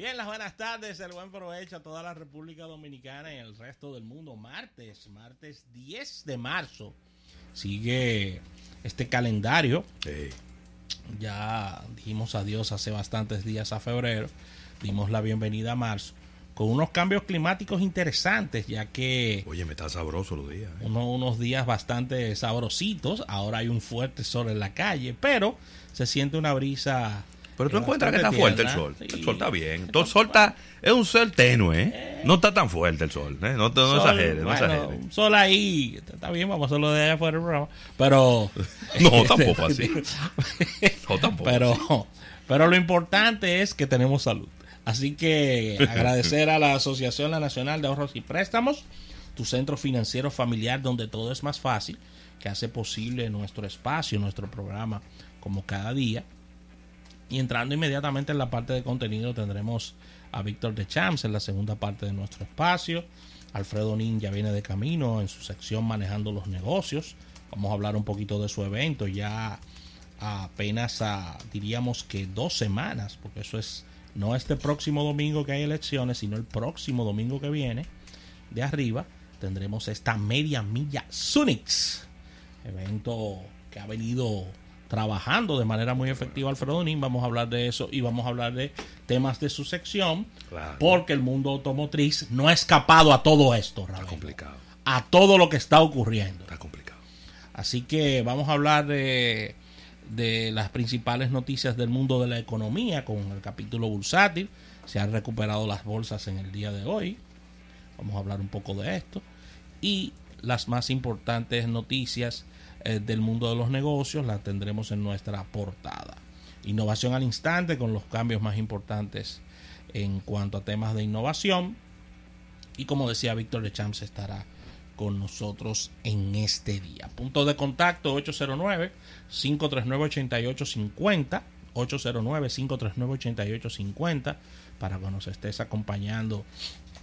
Bien, las buenas tardes, el buen provecho a toda la República Dominicana y el resto del mundo. Martes, martes 10 de marzo. Sigue este calendario. Sí. Ya dijimos adiós hace bastantes días a febrero. Dimos la bienvenida a marzo. Con unos cambios climáticos interesantes, ya que Oye, me está sabroso los días. ¿eh? uno- unos días bastante sabrositos. Ahora hay un fuerte sol en la calle, pero se siente una brisa. Pero tú eh, encuentras que está fuerte el sol. Sí. El sol está bien. El sol está, es un sol tenue, ¿eh? No está tan fuerte el sol, ¿eh? No, no Sol, exageres, no exageres. un sol ahí, está bien, vamos a hacerlo de allá afuera del programa. Pero. No, tampoco así. No, tampoco Pero, así. pero lo importante es que tenemos salud. Así que agradecer a la Asociación La Nacional de Ahorros y Préstamos, tu centro financiero familiar donde todo es más fácil, que hace posible nuestro espacio, nuestro programa, como cada día. Y entrando inmediatamente en la parte de contenido tendremos a Víctor de Champs en la segunda parte de nuestro espacio. Alfredo Nin ya viene de camino en su sección manejando los negocios. Vamos a hablar un poquito de su evento ya apenas a, diríamos que dos semanas, porque eso es no este próximo domingo que hay elecciones, sino el próximo domingo que viene de arriba tendremos esta media milla Sunix, evento que ha venido trabajando de manera muy efectiva Alfredo Nin. Vamos a hablar de eso y vamos a hablar de temas de su sección, Claro. porque el mundo automotriz no ha escapado a todo esto, Está Ravelo, complicado. a todo lo que está ocurriendo. Está complicado. Así que vamos a hablar de, de las principales noticias del mundo de la economía con el capítulo bursátil. Se han recuperado las bolsas en el día de hoy. Vamos a hablar un poco de esto. Y las más importantes noticias eh, del mundo de los negocios las tendremos en nuestra portada. Innovación al instante con los cambios más importantes en cuanto a temas de innovación. Y como decía Víctor Lechamps estará con nosotros en este día. Punto de contacto 809-539-8850. 809-539-8850 para que nos estés acompañando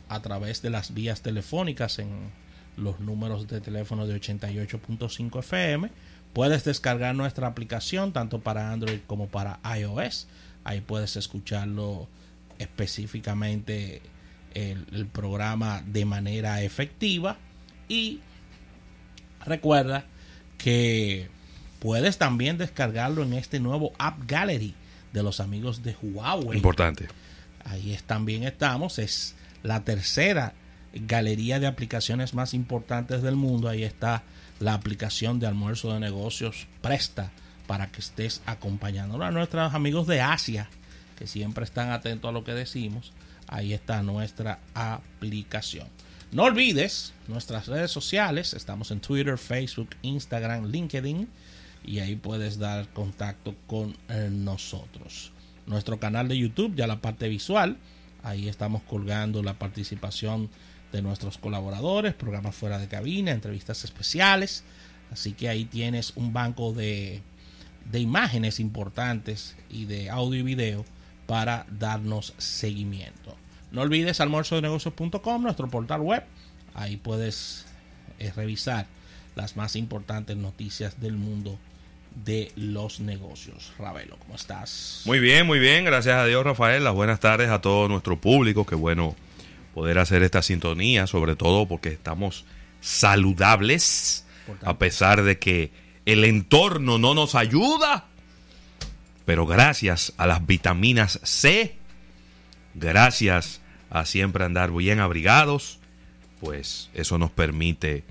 a través de las vías telefónicas en los números de teléfono de 88.5 FM. Puedes descargar nuestra aplicación tanto para Android como para iOS. Ahí puedes escucharlo específicamente el, el programa de manera efectiva. Y recuerda que puedes también descargarlo en este nuevo App Gallery de los amigos de Huawei. Importante. Ahí es, también estamos. Es la tercera galería de aplicaciones más importantes del mundo. Ahí está la aplicación de almuerzo de negocios Presta para que estés acompañando a nuestros amigos de Asia que siempre están atentos a lo que decimos. Ahí está nuestra aplicación. No olvides nuestras redes sociales. Estamos en Twitter, Facebook, Instagram, LinkedIn. Y ahí puedes dar contacto con eh, nosotros. Nuestro canal de YouTube, ya la parte visual. Ahí estamos colgando la participación de nuestros colaboradores, programas fuera de cabina, entrevistas especiales. Así que ahí tienes un banco de, de imágenes importantes y de audio y video para darnos seguimiento. No olvides almuerzodenegocios.com, nuestro portal web. Ahí puedes eh, revisar las más importantes noticias del mundo de los negocios. Ravelo, ¿cómo estás? Muy bien, muy bien. Gracias a Dios, Rafael. Las buenas tardes a todo nuestro público. Qué bueno poder hacer esta sintonía, sobre todo porque estamos saludables, a pesar de que el entorno no nos ayuda. Pero gracias a las vitaminas C, gracias a siempre andar bien abrigados, pues eso nos permite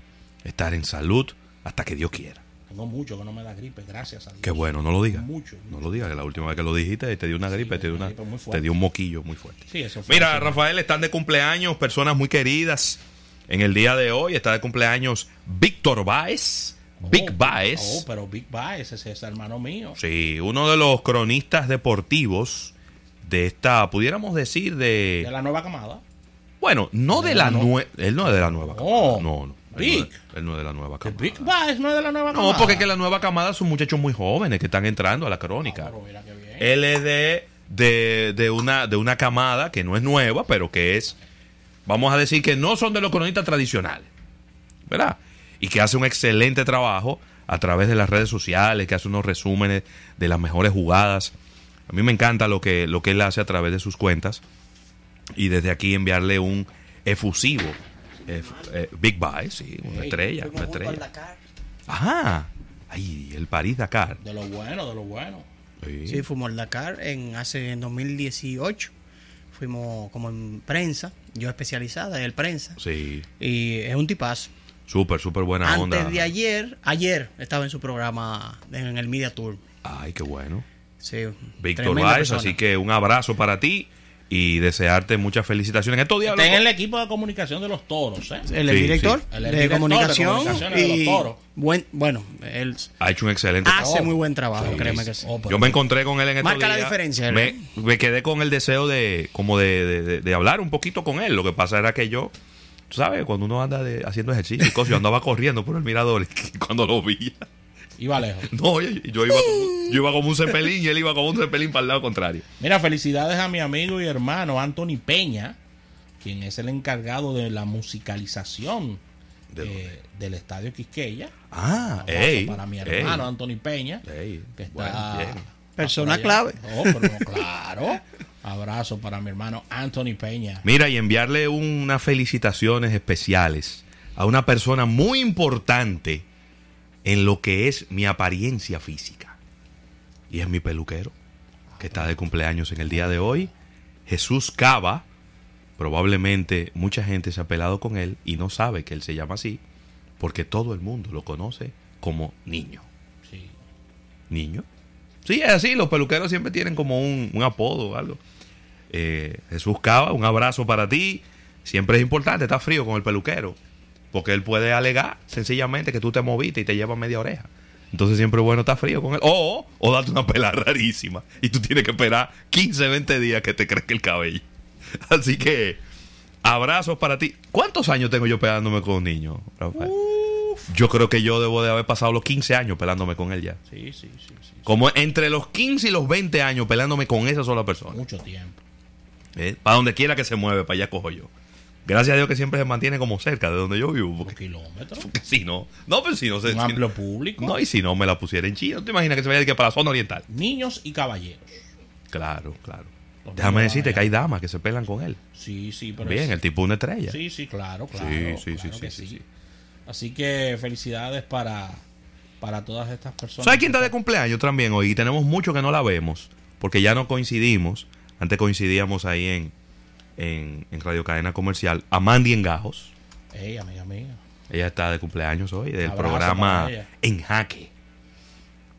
estar en salud hasta que Dios quiera. Tengo mucho que no me da gripe, gracias a Dios. Qué bueno, no lo digas. Mucho, No lo digas, que la última vez que lo dijiste te dio una gripe, te dio, una te dio un moquillo muy fuerte. Sí, eso fue Mira, Rafael, están de cumpleaños personas muy queridas en el día de hoy. Está de cumpleaños Víctor Baez. Big Oh, Baez. Oh, pero Big Baez, ese es hermano mío. Sí, uno de los cronistas deportivos de esta, pudiéramos decir, de... De la nueva camada. Bueno, no de la No. nueva... Él no es de la nueva Oh, camada. No, no. No, es, él no es de la nueva camada. Big Baez no es de la nueva No, camada. porque que la nueva camada son muchachos muy jóvenes que están entrando a la crónica. Ah, pero mira qué bien. Él es de, de, de una, de una camada que no es nueva, pero que es, vamos a decir que no son de los cronistas tradicionales, ¿verdad? Y que hace un excelente trabajo a través de las redes sociales, que hace unos resúmenes de las mejores jugadas. A mí me encanta lo que, lo que él hace a través de sus cuentas. Y desde aquí enviarle un efusivo eh, eh, Big Bye, sí, una Ey, estrella, Fuimos una estrella. Dakar. Ajá. Ay, el París Dakar. De lo bueno, de lo bueno. Sí. Sí, fuimos al Dakar en hace en 2018. Fuimos como en prensa, yo especializada en el prensa. Sí. Y es un tipazo. Súper, súper buena Antes onda. de ayer, ayer estaba en su programa en el Media Tour. Ay, qué bueno. Sí, Víctor persona. así que un abrazo para ti y desearte muchas felicitaciones. En estos días Está en el equipo de comunicación de los toros, ¿eh? El, Sí, director, sí. El de, director de comunicación comunicaciones de los y toros. buen, bueno, él ha hecho un excelente hace trabajo. muy buen trabajo, Sí, créeme que sí. Oh, pero- Yo me encontré con él en estos Marca la diferencia, Me, ¿no? me quedé con el deseo de como de, de- de- de hablar un poquito con él. Lo que pasa era que yo, tú sabes, cuando uno anda de- haciendo ejercicio y cosas, yo andaba corriendo por el mirador y cuando lo vi. Iba lejos. No, yo, yo iba como, yo iba como un cepelín y él iba como un cepelín para el lado contrario. Mira, felicidades a mi amigo y hermano Anthony Peña, quien es el encargado de la musicalización ¿De eh, del Estadio Quisqueya. Ah, ey, para mi ey, hermano Anthony Peña, ey, que está, bueno, Persona clave. Oh, pero no, claro. Abrazo para mi hermano Anthony Peña. Mira, y enviarle unas felicitaciones especiales a una persona muy importante en lo que es mi apariencia física. Y es mi peluquero, que está de cumpleaños en el día de hoy. Jesús Cava. Probablemente mucha gente se ha pelado con él y no sabe que él se llama así, porque todo el mundo lo conoce como niño. Sí. ¿Niño? Sí, es así, los peluqueros siempre tienen como un, un apodo o algo. Eh, Jesús Cava, un abrazo para ti. Siempre es importante, está frío con el peluquero, porque él puede alegar sencillamente que tú te moviste y te lleva media oreja. Entonces siempre es bueno estar frío con él. O, o darte una pela rarísima y tú tienes que esperar 15, 20 días que te crezca el cabello. Así que, abrazos para ti. ¿Cuántos años tengo yo pegándome con un niño, Rafael? Yo creo que yo debo de haber pasado los 15 años pelándome con él ya. Sí, sí, sí, sí. Como entre los 15 y los 20 años pelándome con esa sola persona. Mucho tiempo. ¿eh? Para donde quiera que se mueve, para allá cojo yo. Gracias a Dios que siempre se mantiene como cerca de donde yo vivo. Porque, kilómetro. porque si no, no, pero si no se. Un si- amplio público. no, y si no me la pusiera en China, ¿tú te imaginas que se vaya que para la zona oriental? Niños y caballeros. Claro, claro. Los Déjame decirte allá. que hay damas que se pelan con él. Sí, sí, pero Bien, es- el tipo una estrella. Sí, sí, claro, claro. Sí, sí, claro sí, que sí, sí. Así que felicidades para, para todas estas personas. ¿Sabes quién está de cumpleaños también hoy? Y tenemos mucho que no la vemos, porque ya no coincidimos. Antes coincidíamos ahí en, en, en Radio Cadena Comercial. Amandi Engajos. Ey, amiga mía. Ella está de cumpleaños hoy, del programa. En Jaque.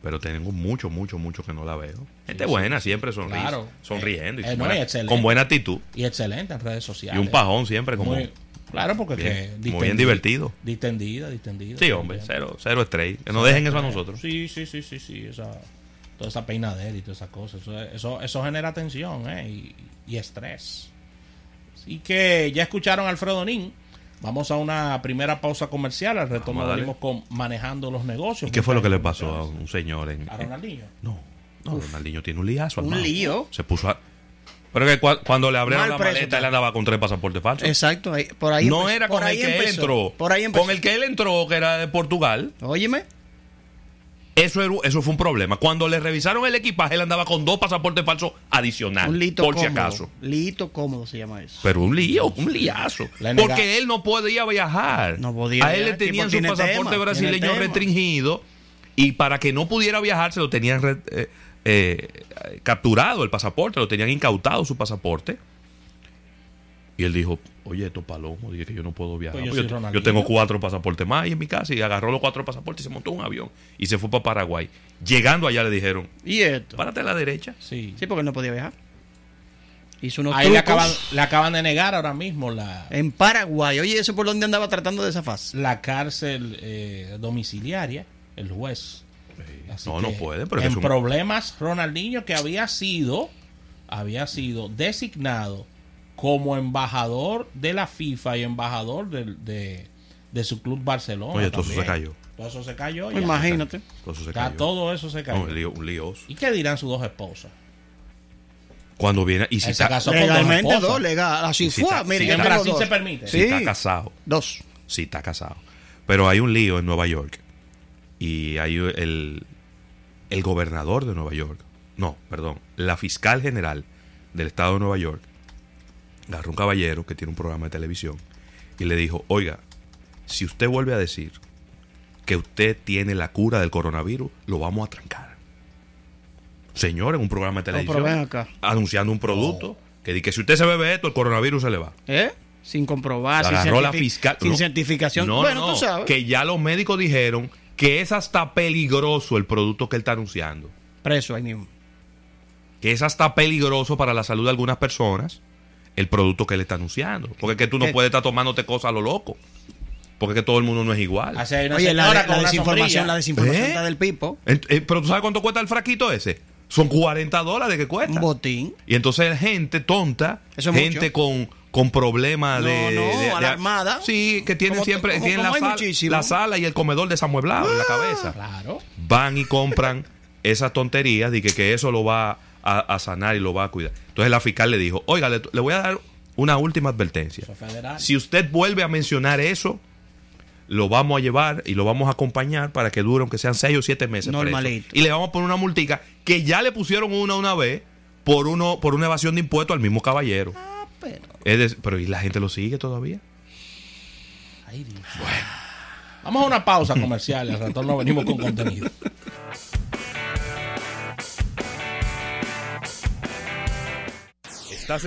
Pero tenemos mucho, mucho, mucho que no la veo. Gente sí, buena, siempre Claro. sonriendo. y Eh, con no, buena- y con buena actitud. Y excelente en redes Y sociales. un pajón siempre como... Muy- claro, porque Bien, que muy bien divertido. Distendida, distendida. Sí, hombre, cero, cero estrella. Que nos dejen eso a nosotros. Sí, sí, sí, sí, sí. Esa, toda esa peinadera y todas esas cosas. Eso, eso, eso genera tensión ¿eh? y, y estrés. Así que ya escucharon a Alfredo Nin. Vamos a una primera pausa comercial. Al retorno venimos con manejando los negocios. ¿Y qué fue lo que le pasó a un señor en... a en- Ronaldinho? No, no, Ronaldinho tiene un liazo. Un lío. Se puso a... Pero que cua- cuando le abrieron Mal la preso maleta, él andaba con tres pasaportes falsos. Exacto, ahí- por ahí no empezó- era por con el que él entró. Por ahí empezó. Con el que él entró, que era de Portugal. Óyeme, Eso, era- eso fue un problema. Cuando le revisaron el equipaje, él andaba con dos pasaportes falsos adicionales. un lito por cómodo. si acaso. Lito cómodo se llama eso. Pero un lío, un liazo. Porque él no podía viajar. No podía A él le tenían su pasaporte tema, brasileño restringido. Y para que no pudiera viajar, se lo tenían re- eh, eh, capturado el pasaporte, lo tenían incautado su pasaporte. Y él dijo, oye, esto palomo, dije que yo no puedo viajar. Pues yo tengo cuatro pasaportes más ahí en mi casa y agarró los cuatro pasaportes y se montó un avión y se fue para Paraguay. Llegando allá le dijeron, ¿Y esto? párate a la derecha. Sí. Sí, porque él no podía viajar. Hizo unos Ahí le acaban, le acaban de negar ahora mismo la, en Paraguay. Oye, ¿eso por dónde andaba tratando de zafas? la cárcel eh, domiciliaria, el juez. Así No, no puede, pero es en un- problemas Ronaldinho que había sido había sido designado como embajador de la FIFA y embajador del- de, de su club Barcelona. Oye, todo eso se cayó. Todo eso se cayó. Pues ya. imagínate. Todo eso se Está- cayó. todo eso se cayó. No, un lío- un. ¿Y qué dirán sus dos esposas? Cuando viene y si Él se está, casó con dos Legalmente esposas. dos, legal. Así Sí, fue. está- mire, En Brasil dos. se permite. si Sí. está casado, Dos. si está casado. Pero hay un lío en Nueva York y hay el, el gobernador de Nueva York, no, perdón, la fiscal general del estado de Nueva York agarró un caballero que tiene un programa de televisión y le dijo, oiga, si usted vuelve a decir que usted tiene la cura del coronavirus, lo vamos a trancar. Señor, en un programa de televisión, acá. anunciando un producto que dice que si usted se bebe esto, el coronavirus se le va. ¿Eh? Sin comprobar, sin, agarró la fiscal. sin no. certificación. No, bueno, no, tú sabes. que ya los médicos dijeron que es hasta peligroso el producto que él está anunciando. Preso ahí mismo. Que es hasta peligroso para la salud de algunas personas el producto que él está anunciando. Porque es que tú no ¿Qué? puedes estar tomándote cosas a lo loco. Porque es que todo el mundo no es igual. Hay una Oye, la, la con una desinformación, la desinformación ¿Eh? está del pipo. Eh, Pero tú sabes cuánto cuesta el fraquito ese. Son 40 dólares que cuesta. Un botín. Y entonces gente tonta, Eso es gente mucho. con, con problemas No, de, no, de- de- alarmada. Sí, que tienen Como- siempre como- tienen como la, muchísimo. la sala y el comedor desamueblado en la cabeza. Claro. Van y compran esas tonterías de que, que eso lo va a, a sanar y lo va a cuidar. Entonces la fiscal le dijo, oiga, le, le voy a dar una última advertencia. Si usted vuelve a mencionar eso, lo vamos a llevar y lo vamos a acompañar para que dure aunque sean seis o siete meses. Normalito. Y le vamos a poner una multica que ya le pusieron una una vez por uno por una evasión de impuestos al mismo caballero. Ah, pero. Es de- pero ¿y la gente lo sigue todavía? Ay, Dios. Vamos a una pausa comercial al retorno venimos con contenido. Estás